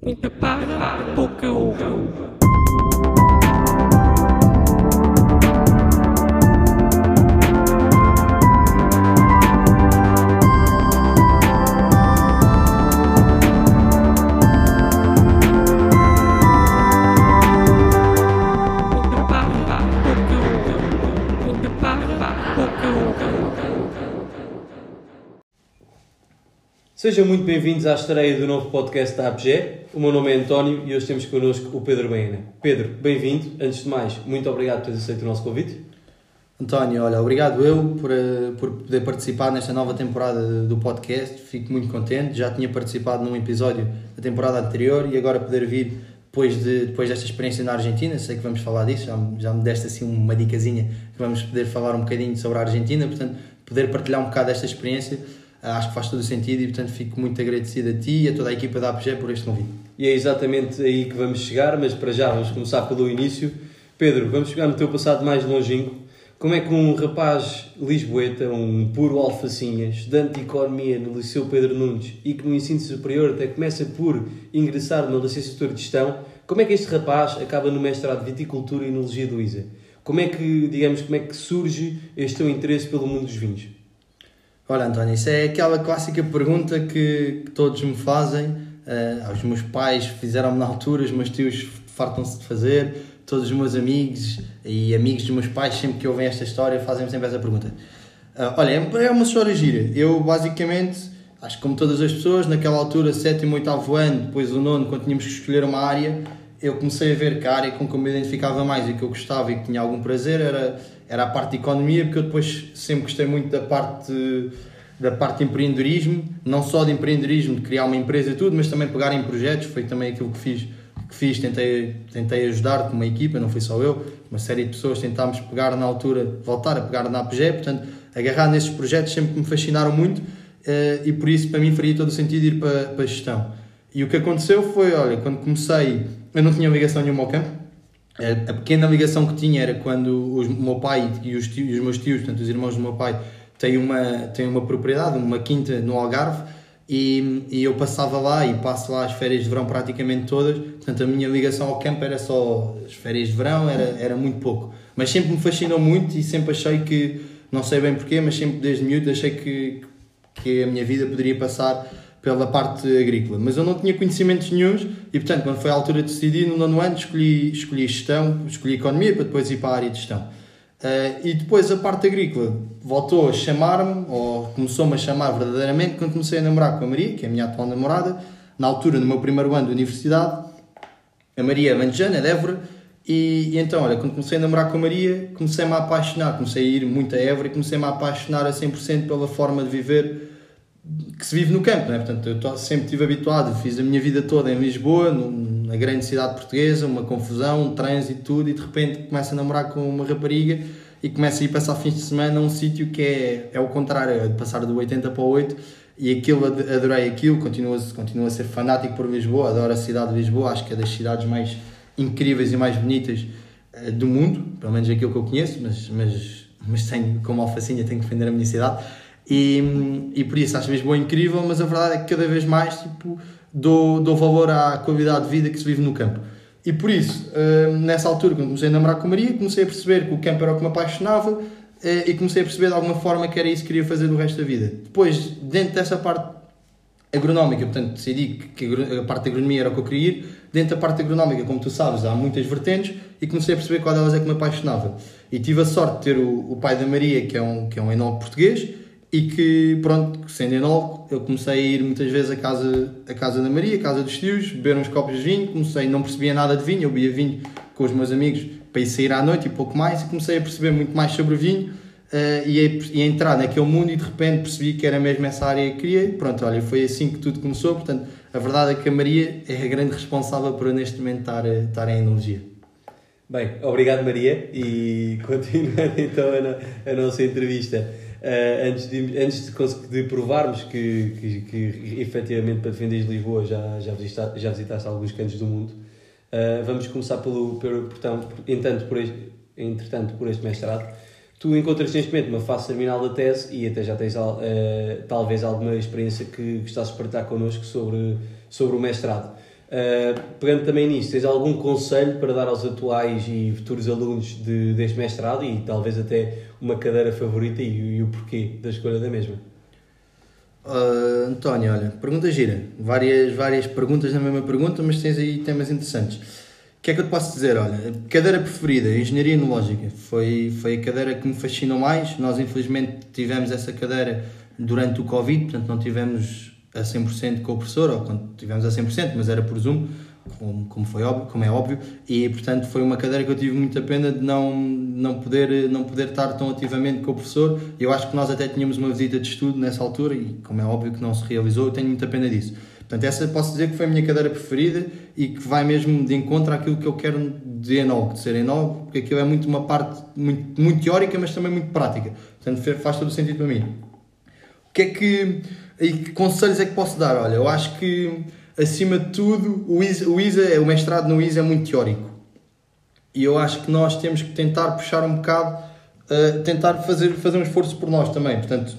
Muita para, pouca uva. Sejam muito bem-vindos à estreia do novo podcast da APG. O meu nome é António e hoje temos connosco o Pedro Baena. Pedro, bem-vindo. Antes de mais, muito obrigado por teres aceito o nosso convite. António, olha, obrigado eu por, eh, por poder participar nesta nova temporada do podcast. Fico muito contente. Já tinha participado num episódio da temporada anterior e agora poder vir depois, de, depois desta experiência na Argentina. Sei que vamos falar disso, já, já me deste assim uma dicasinha que vamos poder falar um bocadinho sobre a Argentina. Portanto, poder partilhar um bocado desta experiência acho que faz todo o sentido e, portanto, fico muito agradecido a ti e a toda a equipa da APG por este convite. E é exatamente aí que vamos chegar, mas para já vamos começar pelo início. Pedro, vamos chegar no teu passado mais longínquo. Como é que um rapaz lisboeta, um puro alfacinha, estudante de Economia no Liceu Pedro Nunes e que no ensino superior até começa por ingressar na licenciatura de Gestão, como é que este rapaz acaba no mestrado de Viticultura e Enologia do ISA? Como é que, digamos, como é que surge este teu interesse pelo mundo dos vinhos? Olha, António, isso é aquela clássica pergunta que, que todos me fazem. eh, os meus pais fizeram-me na altura, os meus tios fartam-se de fazer, todos os meus amigos e amigos dos meus pais, sempre que ouvem esta história, fazem-me sempre essa pergunta. Ah, olha, é uma história gira. Eu, basicamente, acho que como todas as pessoas, naquela altura, sétimo, oitavo ano, depois o nono, quando tínhamos que escolher uma área, eu comecei a ver que a área com que eu me identificava mais e que eu gostava e que tinha algum prazer era, era a parte de economia, porque eu depois sempre gostei muito da parte da parte de empreendedorismo, não só de empreendedorismo, de criar uma empresa e tudo, mas também pegar em projetos, foi também aquilo que fiz, que fiz tentei, tentei ajudar com uma equipa, não foi só eu, uma série de pessoas tentámos pegar na altura, voltar a pegar na APG, portanto, agarrar nesses projetos sempre me fascinaram muito eh, e por isso para mim faria todo o sentido ir para, para a gestão. E o que aconteceu foi, olha, quando comecei, eu não tinha ligação nenhuma ao campo, a pequena ligação que tinha era quando o meu pai e os, tios, os meus tios, portanto os irmãos do meu pai, têm uma, têm uma propriedade, uma quinta no Algarve, e, e eu passava lá e passo lá as férias de verão praticamente todas, portanto a minha ligação ao campo era só as férias de verão, era, era muito pouco. Mas sempre me fascinou muito e sempre achei que, não sei bem porquê, mas sempre desde miúdo achei que, que a minha vida poderia passar pela parte agrícola. Mas eu não tinha conhecimentos nenhuns e, portanto, quando foi a altura de decidir, no nono ano, escolhi, escolhi gestão, escolhi economia para depois ir para a área de gestão. Eh, e depois a parte agrícola voltou a chamar-me, ou começou-me a chamar verdadeiramente, quando comecei a namorar com a Maria, que é a minha atual namorada, na altura, no meu primeiro ano de universidade, a Maria é Manjana, é de Évora, e, e então, olha, quando comecei a namorar com a Maria, comecei-me a apaixonar, comecei a ir muito a Évora e comecei-me a apaixonar a 100% pela forma de viver que se vive no campo, não é? Portanto, eu sempre estive habituado, fiz a minha vida toda em Lisboa, na grande cidade portuguesa, uma confusão, um trânsito, tudo, e de repente começo a namorar com uma rapariga e começo a ir passar fins de semana a um sítio que é, é o contrário, é de passar do 80 para o 8, e aquilo, ad- adorei aquilo, continuo, continuo a ser fanático por Lisboa, adoro a cidade de Lisboa, acho que é das cidades mais incríveis e mais bonitas eh, do mundo, pelo menos aquilo que eu conheço, mas, mas, mas tenho, como alfacinha, tenho que defender a minha cidade. E, e por isso acho Lisboa incrível, mas a verdade é que cada vez mais tipo, dou, dou valor à qualidade de vida que se vive no campo. E por isso, eh, nessa altura, quando comecei a namorar com a Maria, comecei a perceber que o campo era o que me apaixonava eh, e comecei a perceber de alguma forma que era isso que queria fazer no resto da vida. Depois, dentro dessa parte agronómica, portanto decidi que- a parte da agronomia era o que eu queria ir. Dentro da parte agronómica, como tu sabes, há muitas vertentes e comecei a perceber qual delas é que me apaixonava. E tive a sorte de ter o, o pai da Maria, que é um, que é um enólogo português, e que, pronto, sendo enólogo, eu comecei a ir muitas vezes à casa, à casa da Maria, à casa dos tios, beber uns copos de vinho, comecei, não percebia nada de vinho, eu bebia vinho com os meus amigos para ir sair à noite e pouco mais, e comecei a perceber muito mais sobre vinho, eh, e, a, e a entrar naquele mundo e de repente percebi que era mesmo essa área que queria. Pronto, olha, foi assim que tudo começou. Portanto, a verdade é que a Maria é a grande responsável por eu neste momento estar, a- estar em enologia. Bem, obrigado Maria e continuando então a, a nossa entrevista. Eh, antes de, antes de, de provarmos que, que, que efetivamente para defenderes Lisboa já, já, visitaste, já visitaste alguns cantos do mundo, eh, vamos começar pelo, pelo portanto, por- entanto, por este, entretanto, por este mestrado. Tu encontras neste momento uma fase terminal da tese e até já tens eh, talvez alguma experiência que gostasses de partilhar connosco sobre, sobre o mestrado. Uh, pegando também nisto, tens algum conselho para dar aos atuais e futuros alunos de, deste mestrado e talvez até uma cadeira favorita e, e o porquê da escolha da mesma? Uh, António, olha, pergunta gira. Várias, várias perguntas na mesma pergunta, mas tens aí temas interessantes. O que é que eu te posso dizer? Olha, cadeira preferida, Engenharia Enológica. Foi, foi a cadeira que me fascinou mais. Nós, infelizmente, tivemos essa cadeira durante o Covid, portanto, não tivemos a 100% com o professor, ou quando tivemos a 100%, mas era por Zoom, como, como, foi óbvio, como é óbvio, e portanto foi uma cadeira que eu tive muita pena de não, não, poder, não poder estar tão ativamente com o professor. Eu acho que nós até tínhamos uma visita de estudo nessa altura, e como é óbvio que não se realizou, eu tenho muita pena disso. Portanto, essa posso dizer que foi a minha cadeira preferida e que vai mesmo de encontro àquilo que eu quero de enólogo, de ser enólogo, porque aquilo é muito uma parte muito, muito teórica, mas também muito prática. Portanto, faz todo o sentido para mim. O que é que e que conselhos é que posso dar? Olha, eu acho que, acima de tudo, o ISA, o, ISA, o mestrado no ISA é muito teórico. E eu acho que nós temos que tentar puxar um bocado, uh, tentar fazer, fazer um esforço por nós também. Portanto,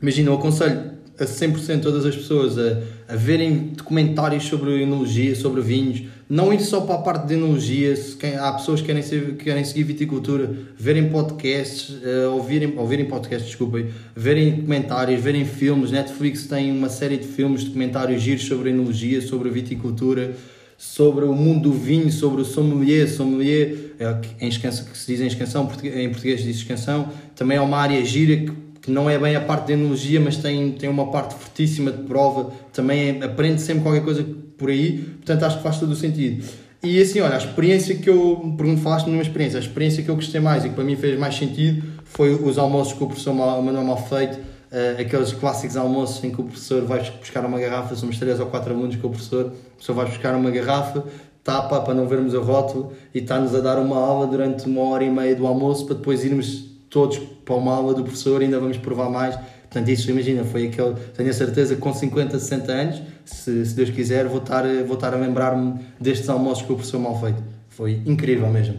imagina, eu aconselho a 100% todas as pessoas a, a verem documentários sobre enologia, sobre vinhos, não ir só para a parte de enologia, se quem, há pessoas que querem, ser, que querem seguir viticultura, verem podcasts, uh, ouvirem, ouvirem podcasts, desculpem, verem documentários, verem filmes, Netflix tem uma série de filmes, documentários giros sobre enologia, sobre viticultura, sobre o mundo do vinho, sobre o sommelier, sommelier, é, em escanção, que se diz em escansão, em português diz escansão, também é uma área gira que que não é bem a parte de enologia, mas tem, tem uma parte fortíssima de prova, também é, aprende sempre qualquer coisa por aí, portanto acho que faz todo o sentido. E assim, olha, a experiência que eu, pergunto, falaste numa experiência, a experiência que eu gostei mais e que para mim fez mais sentido foi os almoços com o professor Manuel Malfeito, uh, aqueles clássicos almoços em que o professor vai buscar uma garrafa, somos três ou quatro alunos com o professor, o professor vai buscar uma garrafa, tapa para não vermos o rótulo e está-nos a dar uma aula durante uma hora e meia do almoço para depois irmos todos para uma aula do professor, ainda vamos provar mais. Portanto, isso, imagina, foi aquele. Tenho a certeza que com 50, 60 anos, se, se Deus quiser, vou estar, vou estar a lembrar-me destes almoços com o professor mal feito. Foi incrível mesmo.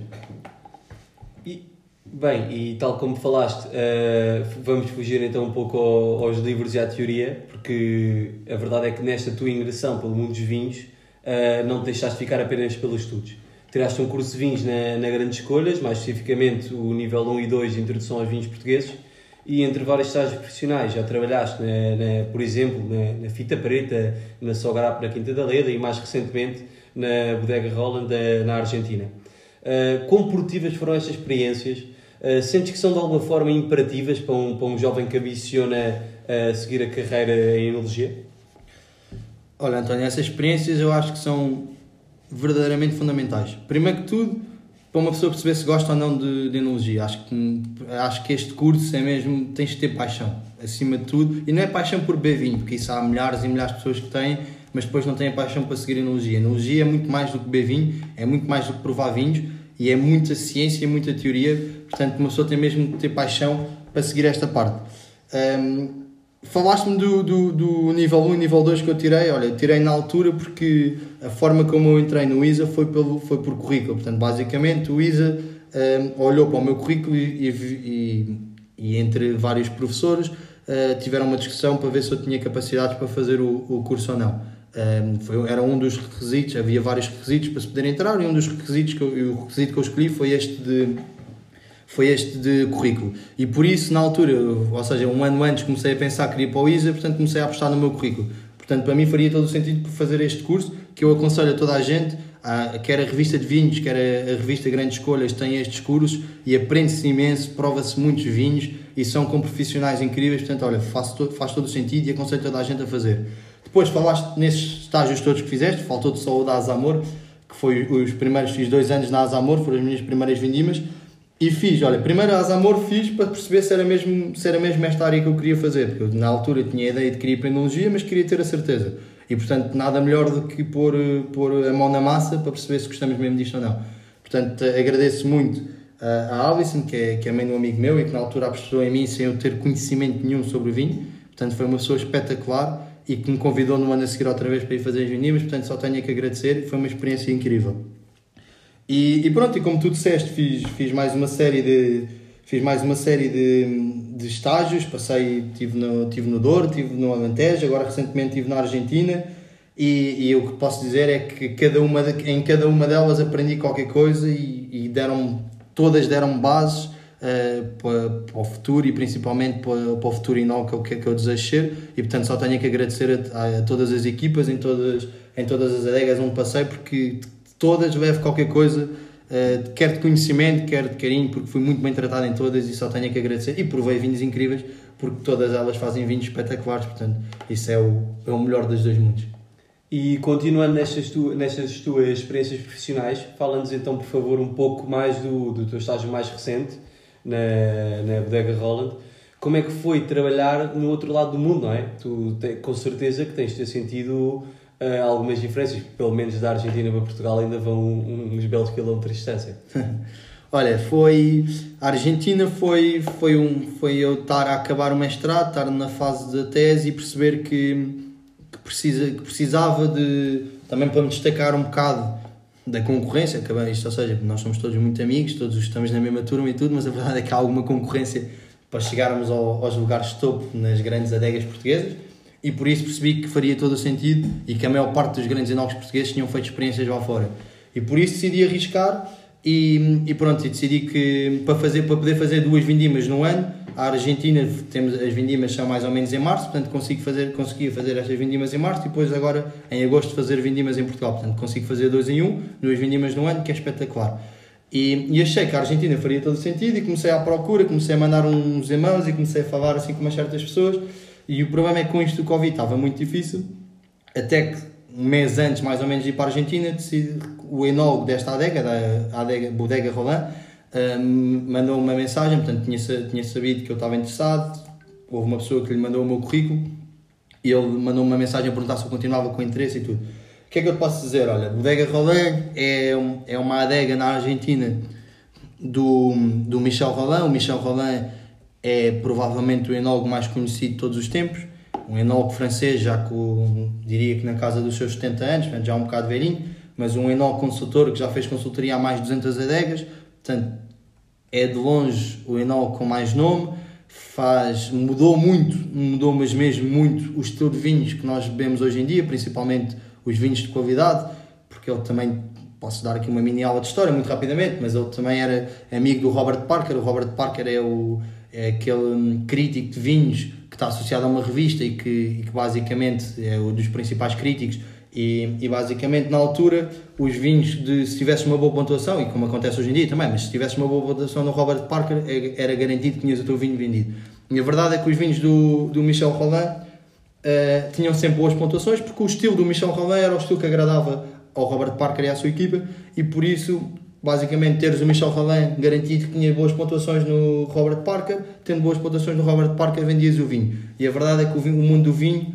E, bem, e tal como falaste, uh, vamos fugir então um pouco ao, aos livros e à teoria, porque a verdade é que nesta tua ingressão pelo mundo dos vinhos, uh, não te deixaste ficar apenas pelos estudos tiraste um curso de vinhos na, na Grandes Escolhas, mais especificamente o nível 1 e 2 de Introdução aos Vinhos Portugueses, e entre vários estágios profissionais já trabalhaste, na, na, por exemplo, na, na, Fita Preta, na Sograp na Quinta da Leda e mais recentemente na Bodega Roland na Argentina. Uh, quão produtivas foram estas experiências? Uh, sentes que são de alguma forma imperativas para um, para um jovem que ambiciona uh, seguir a carreira em enologia? Olha, António, essas experiências eu acho que são verdadeiramente fundamentais. Primeiro que tudo, para uma pessoa perceber se gosta ou não de, de enologia. Acho que, acho que este curso é mesmo, tens de ter paixão, acima de tudo. E não é paixão por beber vinho, porque isso há milhares e milhares de pessoas que têm, mas depois não têm paixão para seguir a enologia. A enologia é muito mais do que beber vinho, é muito mais do que provar vinhos e é muita ciência, muita teoria. Portanto, uma pessoa tem mesmo de ter paixão para seguir esta parte. Um, Falaste-me do, do, do, nível 1 e nível 2 que eu tirei. Olha, tirei na altura porque a forma como eu entrei no ISA foi, pelo, foi por currículo. Portanto, basicamente, o ISA um, olhou para o meu currículo e, e, e entre vários professores uh, tiveram uma discussão para ver se eu tinha capacidades para fazer o, o curso ou não. Um, foi, era um dos requisitos, havia vários requisitos para se poder entrar e um dos requisitos que eu, o requisito que eu escolhi foi este de foi este de currículo. E por isso, na altura, ou seja, um ano antes, comecei a pensar que queria para o ISA, portanto comecei a apostar no meu currículo. Portanto, para mim faria todo o sentido fazer este curso, que eu aconselho a toda a gente, a, quer a revista de vinhos, quer a, a revista Grandes Escolhas, tem estes cursos e aprende-se imenso, prova-se muitos vinhos e são com profissionais incríveis, portanto, olha, faz faz todo o sentido e aconselho toda a gente a fazer. Depois falaste nesses estágios todos que fizeste, faltou-te só o da que foi os primeiros, fiz dois anos na Azamor, foram as minhas primeiras vindimas, e fiz, olha, primeiro a Azamor fiz para perceber se era, mesmo, se era mesmo esta área que eu queria fazer, porque eu, na altura tinha a ideia de querer ir para a mas queria ter a certeza. E portanto, nada melhor do que pôr, pôr a mão na massa para perceber se gostamos mesmo disto ou não. Portanto, agradeço muito a Alison, que é, que é mãe de um amigo meu e que na altura apostou em mim sem eu ter conhecimento nenhum sobre o vinho. Portanto, foi uma pessoa espetacular e que me convidou no ano a seguir outra vez para ir fazer as vindimas. Portanto, só tenho que agradecer. Foi uma experiência incrível. E, e, pronto, e como tu disseste, fiz, fiz mais uma série de fiz mais uma série de, de estágios, passei, tive no, tive no Douro, tive no Alentejo, agora recentemente estive na Argentina. E, e o que posso dizer é que cada uma de- em cada uma delas aprendi qualquer coisa e, e deram todas deram bases eh, para, para o futuro e principalmente para, para o futuro e não que eu, que, que eu desejo ser. E portanto só tenho que agradecer a, a todas as equipas em todas, em todas as adegas onde passei porque todas levo qualquer coisa eh, quer de conhecimento, quer de carinho porque fui muito bem tratado em todas e só tenho que agradecer e provei vinhos incríveis porque todas elas fazem vinhos espetaculares portanto isso é o, é o melhor dos dois mundos E continuando nestas, tu, nestas tuas experiências profissionais, fala-nos então, por favor, um pouco mais do, do teu estágio mais recente na, na Bodega Roland. Como é que foi trabalhar no outro lado do mundo, não é? Tu te- com certeza que tens de ter sentido ah, algumas diferenças, pelo menos da Argentina para Portugal ainda vão uns belos quilómetros de distância. Olha, foi. A Argentina foi, foi, um, foi eu estar a acabar o mestrado, estar na fase da tese e perceber que, que, precisa, que precisava de. também para me destacar um bocado da concorrência, acabei isto, ou seja, nós somos todos muito amigos, todos estamos na mesma turma e tudo, mas a verdade é que há alguma concorrência para chegarmos ao- aos lugares topo nas grandes adegas portuguesas e por isso percebi que faria todo o sentido e que a maior parte dos grandes enólogos portugueses tinham feito experiências lá fora. E por isso decidi arriscar e, e pronto, e decidi que para, fazer, para poder fazer duas vindimas no ano, a Argentina temos as vindimas são mais ou menos em março, portanto consigo fazer, conseguia fazer estas vindimas em março e depois agora em agosto fazer vindimas em Portugal, portanto consigo fazer dois em um, duas vindimas no ano, que é espetacular. E, e achei que a Argentina faria todo o sentido e comecei à procura, comecei a mandar uns e-mails e comecei a falar assim com umas certas pessoas e o problema é que com isto do Covid estava muito difícil, até que um mês antes mais ou menos de ir para a Argentina, decidi, o enólogo desta adega, da adega Bodega Roland, hum, mandou uma mensagem, portanto tinha, tinha sabido que eu estava interessado, houve uma pessoa que lhe mandou o meu currículo e ele mandou uma mensagem a perguntar se eu continuava com interesse e tudo. O que é que eu posso dizer? Olha, Bodega Roland é, um- é uma adega na Argentina do, do Michel Roland. O Michel Roland é provavelmente o enólogo mais conhecido de todos os tempos. Um enólogo francês, já com, diria que na casa dos seus 70 anos, já um bocado velhinho, mas um enólogo consultor que já fez consultoria a mais de 200 adegas. Portanto, é de longe o enólogo com mais nome, faz, mudou muito, mudou mas mesmo muito o estilo de vinhos que nós bebemos hoje em dia, principalmente os vinhos de qualidade, porque ele também, posso dar aqui uma mini aula de história muito rapidamente, mas ele também era amigo do Robert Parker, o Robert Parker é, o, é aquele crítico de vinhos que está associado a uma revista e que, e que basicamente é um dos principais críticos e, e basicamente na altura os vinhos de se tivesse uma boa pontuação e como acontece hoje em dia também, mas se tivesse uma boa pontuação no Robert Parker é- era garantido que tinhas o teu vinho vendido. E a verdade é que os vinhos do, do Michel Roland eh, tinham sempre boas pontuações porque o estilo do Michel Roland era o estilo que agradava ao Robert Parker e à sua equipa e por isso basicamente teres o Michel Roland garantido que tinha boas pontuações no Robert Parker tendo boas pontuações no Robert Parker vendias o vinho e a verdade é que o, vinho- o mundo do vinho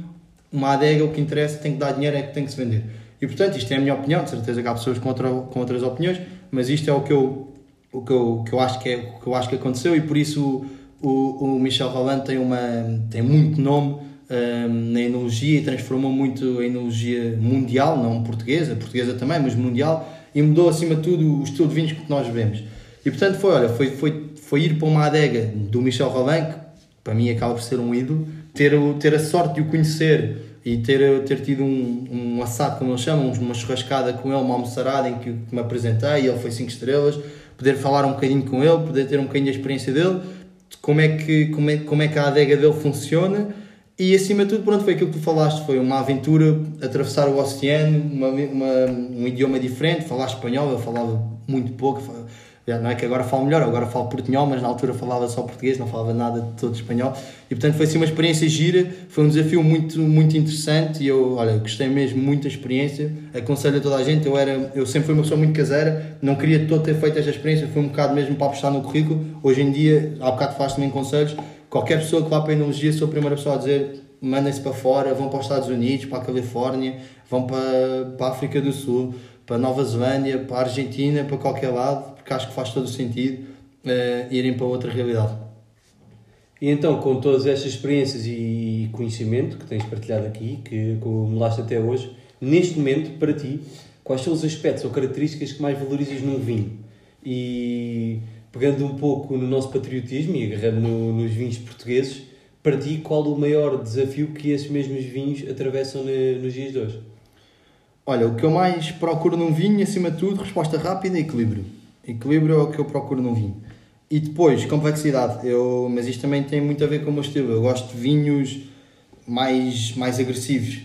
uma adega, o que interessa, tem que dar dinheiro, é que tem que se vender. E portanto, isto é a minha opinião, de certeza que há pessoas com, outra, com outras opiniões, mas isto é o que eu, o que eu, que eu, acho, que é, o que eu acho que aconteceu e por isso o, o Michel Roland tem, uma, tem muito nome hum, na enologia e transformou muito a enologia mundial, não portuguesa, portuguesa também, mas mundial, e mudou acima de tudo o estilo de vinhos que nós bebemos. E portanto foi, olha, foi, foi, foi ir para uma adega do Michel Roland, que para mim acaba por ser um ídolo, ter, ter a sorte de o conhecer e ter, ter tido um, um assado, como eles chamam, uma churrascada com ele, uma almoçarada em que, que me apresentei e ele foi 5 estrelas, poder falar um bocadinho com ele, poder ter um bocadinho da experiência dele, de como é que, como é, como é que a adega dele funciona e acima de tudo, pronto, foi aquilo que tu falaste, foi uma aventura, atravessar o oceano, uma, uma- um idioma diferente, falar espanhol, eu falava muito pouco, não é que agora falo melhor, agora falo portunhol, mas na altura falava só português, não falava nada de todo espanhol. E portanto foi assim uma experiência gira, foi um desafio muito, muito interessante. E eu, olha, gostei mesmo muito da experiência. Aconselho a toda a gente, eu, era, eu sempre fui uma pessoa muito caseira, não queria todo ter feito esta experiência, foi um bocado mesmo para apostar no currículo. Hoje em dia, há bocado faz também conselhos, qualquer pessoa que vá para a enologia, sou a primeira pessoa a dizer mandem-se para fora, vão para os Estados Unidos, para a Califórnia, vão para, para a África do Sul, para Nova Zelândia, para a Argentina, para qualquer lado, porque acho que faz todo o sentido eh, irem para outra realidade. E então, com todas estas experiências e conhecimento que tens partilhado aqui, que acumulaste até hoje, neste momento, para ti, quais são os aspectos ou características que mais valorizas num vinho? E pegando um pouco no nosso patriotismo e agarrando no- nos vinhos portugueses, para ti, qual o maior desafio que esses mesmos vinhos atravessam nos dias de hoje? Olha, o que eu mais procuro num vinho, acima de tudo, resposta rápida, equilíbrio. Equilíbrio é o que eu procuro num vinho. E depois, complexidade. Eu, mas isto também tem muito a ver com o meu estilo. Eu gosto de vinhos mais, mais agressivos.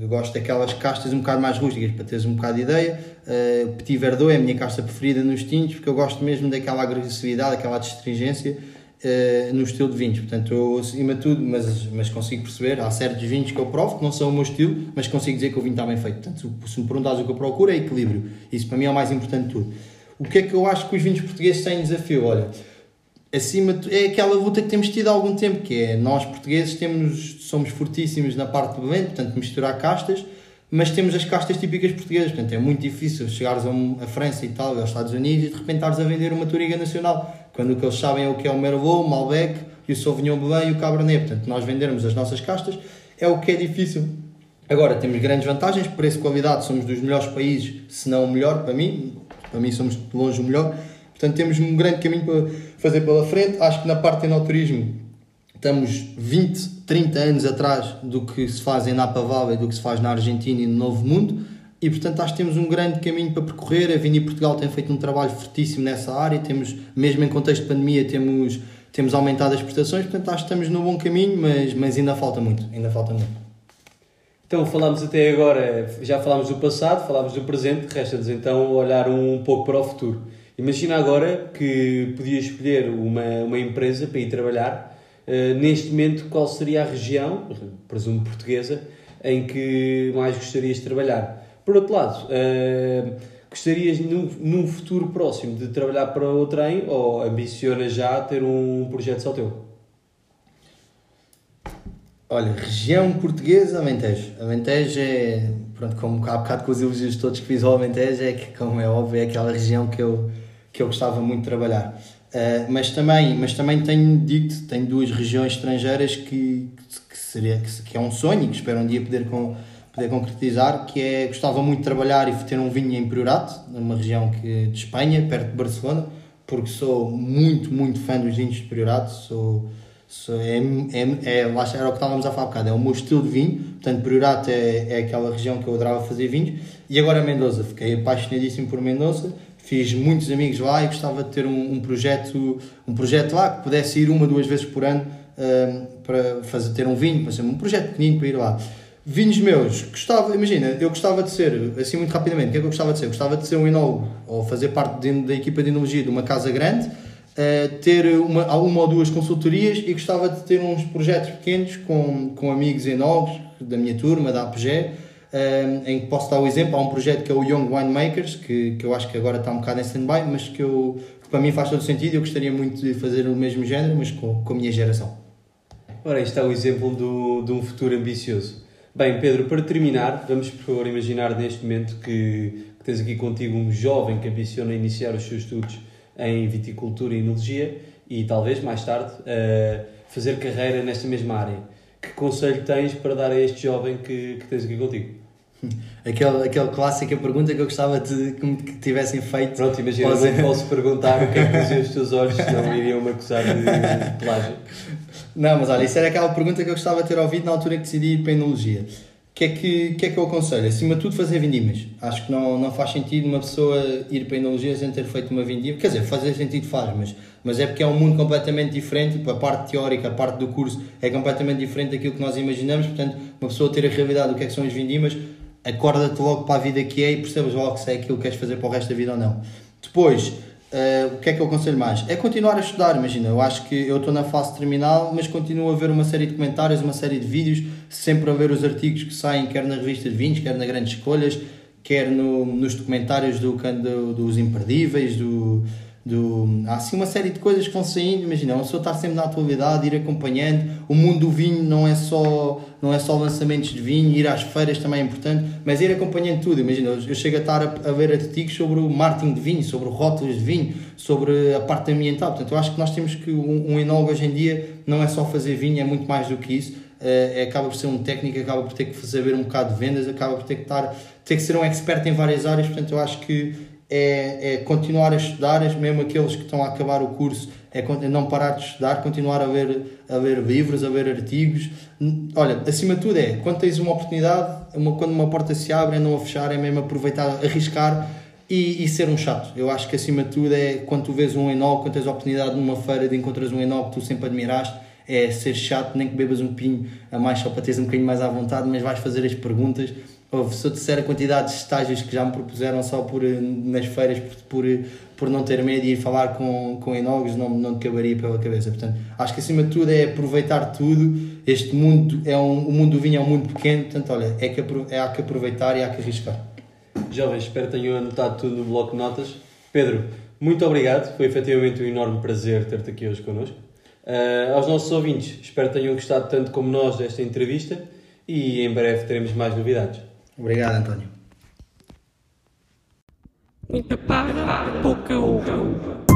Eu gosto daquelas castas um bocado mais rústicas, para teres um bocado de ideia. Uh, Petit Verdot é a minha casta preferida nos tintos, porque eu gosto mesmo daquela agressividade, aquela astringência uh, no estilo de vinhos. Portanto, eu, acima de tudo, mas, mas consigo perceber, há certos vinhos que eu provo que não são o meu estilo, mas consigo dizer que o vinho está bem feito. Portanto, se me perguntares o que eu procuro, é equilíbrio. Isso para mim é o mais importante de tudo. O que é que eu acho que os vinhos portugueses têm desafio? Olha, acima de, é aquela luta que temos tido há algum tempo, que é nós portugueses temos, somos fortíssimos na parte do vento, portanto misturar castas, mas temos as castas típicas portuguesas, portanto é muito difícil chegares a, um, a França, Itália, aos Estados Unidos e de repente estares a vender uma Toriga Nacional, quando o que eles sabem é o que é o Merlot, o Malbec e o Sauvignon Blanc e o Cabernet, portanto nós vendermos as nossas castas é o que é difícil. Agora, temos grandes vantagens, preço qualidade, somos dos melhores países, se não o melhor, para mim, para mim somos de longe o melhor, portanto temos um grande caminho para fazer pela frente, acho que na parte de enoturismo estamos 20, 30 anos atrás do que se faz em Napa Valley, do que se faz na Argentina e no Novo Mundo, e portanto acho que temos um grande caminho para percorrer. A Vini Portugal tem feito um trabalho fortíssimo nessa área, temos, mesmo em contexto de pandemia, temos, temos aumentado as prestações, portanto acho que estamos no bom caminho, mas, mas ainda falta muito, ainda falta muito. Então falámos até agora, já falámos do passado, falámos do presente, resta-nos então olhar um pouco para o futuro. Imagina agora que podias escolher uma, uma empresa para ir trabalhar. Uh, neste momento, qual seria a região, presumo portuguesa, em que mais gostarias de trabalhar? Por outro lado, uh, gostarias num, num futuro próximo de trabalhar para o trem ou ambicionas já ter um projeto só teu? Olha, região portuguesa, Alentejo. Alentejo é, pronto, como há bocado com os elogios todos que fiz ao Alentejo, é que, como é óbvio, é aquela região que eu, que eu gostava muito de trabalhar. Uh, mas, também, mas também tenho dito, tenho duas regiões estrangeiras que, que, seria, que, que é um sonho que espero um dia poder, com, poder concretizar, que é, gostava muito de trabalhar e ter um vinho em Priorato, numa região que, de Espanha, perto de Barcelona, porque sou muito, muito fã dos vinhos de Priorato, sou é, é, é, lá era o que estávamos a falar um bocado, é o meu estilo de vinho, portanto Priorato é, é aquela região que eu adorava fazer vinhos, e agora Mendoza, fiquei apaixonadíssimo por Mendoza, fiz muitos amigos lá e gostava de ter um, um projeto um projeto lá que pudesse ir uma, duas vezes por ano uh, para fazer, ter um vinho, para ser um projeto pequenino para ir lá. Vinhos meus, gostava, imagina, eu gostava de ser, assim muito rapidamente, o que é que eu gostava de ser? Gostava de ser um enólogo, ou fazer parte de, da equipa de enologia de uma casa grande, uh, ter uma, uma ou duas consultorias e gostava de ter uns projetos pequenos com, com amigos enólogos da minha turma, da APG, em que posso dar o exemplo. Há um projeto que é o Young Winemakers, que, que eu acho que agora está um bocado em stand-by, mas que, eu, para mim faz todo sentido. Eu gostaria muito de fazer o mesmo género, mas com, com a minha geração. Ora, isto é o exemplo do, de um futuro ambicioso. Bem, Pedro, para terminar, vamos por favor imaginar neste momento que, que tens aqui contigo um jovem que ambiciona iniciar os seus estudos em viticultura e enologia e talvez mais tarde uh, fazer carreira nesta mesma área. Que conselho tens para dar a este jovem que, que tens aqui contigo? Aquela, aquela clássica pergunta que eu gostava de que tivessem feito. Pronto, imagina, eu não posso perguntar o que é que diziam os teus olhos, senão iriam-me acusar de, de plágio. Não, mas olha, isso era aquela pergunta que eu gostava de ter ouvido na altura que decidi ir para a enologia que é que, que é que eu aconselho? Acima de tudo, fazer vindimas. Acho que não, não faz sentido uma pessoa ir para a enologia sem ter feito uma vindima. Quer dizer, fazer sentido faz, mas, mas é porque é um mundo completamente diferente. A parte teórica, a parte do curso é completamente diferente daquilo que nós imaginamos. Portanto, uma pessoa ter a realidade do que é que são as vindimas, acorda-te logo para a vida que é e percebes logo se é aquilo que queres fazer para o resto da vida ou não. Depois, Uh, o que é que eu aconselho mais? É continuar a estudar, imagina, eu acho que eu estou na fase terminal, mas continuo a ver uma série de comentários, uma série de vídeos, sempre a ver os artigos que saem, quer na revista de vinhos, quer na Grandes Escolhas, quer no, nos documentários do, do, dos Imperdíveis, do, do, há assim uma série de coisas que vão saindo, imagina, uma pessoa estar sempre na atualidade, ir acompanhando, o mundo do vinho não é só, não é só lançamentos de vinho, ir às feiras também é importante, mas ir acompanhando tudo, imagina, eu chego a estar a, a ver artigos sobre o marketing de vinho, sobre rótulos de vinho, sobre a parte ambiental, portanto eu acho que nós temos que, um, um enólogo hoje em dia não é só fazer vinho, é muito mais do que isso, é, acaba por ser um técnico, acaba por ter que saber um bocado de vendas, acaba por ter que, estar, ter que ser um expert em várias áreas, portanto eu acho que é, é, continuar a estudar, mesmo aqueles que estão a acabar o curso, é, é não parar de estudar, continuar a ver, a ver livros, a ver artigos. Olha, acima de tudo é, quando tens uma oportunidade, uma, quando uma porta se abre é não a fechar, é mesmo aproveitar, arriscar e, e ser um chato. Eu acho que acima de tudo é quando tu vês um enol, quando tens a oportunidade numa feira de encontras um enol que tu sempre admiraste, é ser chato, nem que bebas um pinho a mais só para teres um bocadinho mais à vontade, mas vais fazer as perguntas. Se eu disser a quantidade de estágios que já me propuseram só por, eh, nas feiras por, por, por não ter medo e ir falar com, com enólogos, não, não te caberia pela cabeça. Portanto, acho que acima de tudo é aproveitar tudo. Este mundo, é um, o mundo do vinho é um mundo pequeno, portanto, olha, é que, é, há que aproveitar e há que arriscar. Jovens, espero que tenham anotado tudo no bloco de notas. Pedro, muito obrigado. Foi efetivamente um enorme prazer ter-te aqui hoje connosco. Ah, aos nossos ouvintes, espero que tenham gostado tanto como nós desta entrevista e em breve teremos mais novidades. Obrigado, uva. Muita para, pouca uva.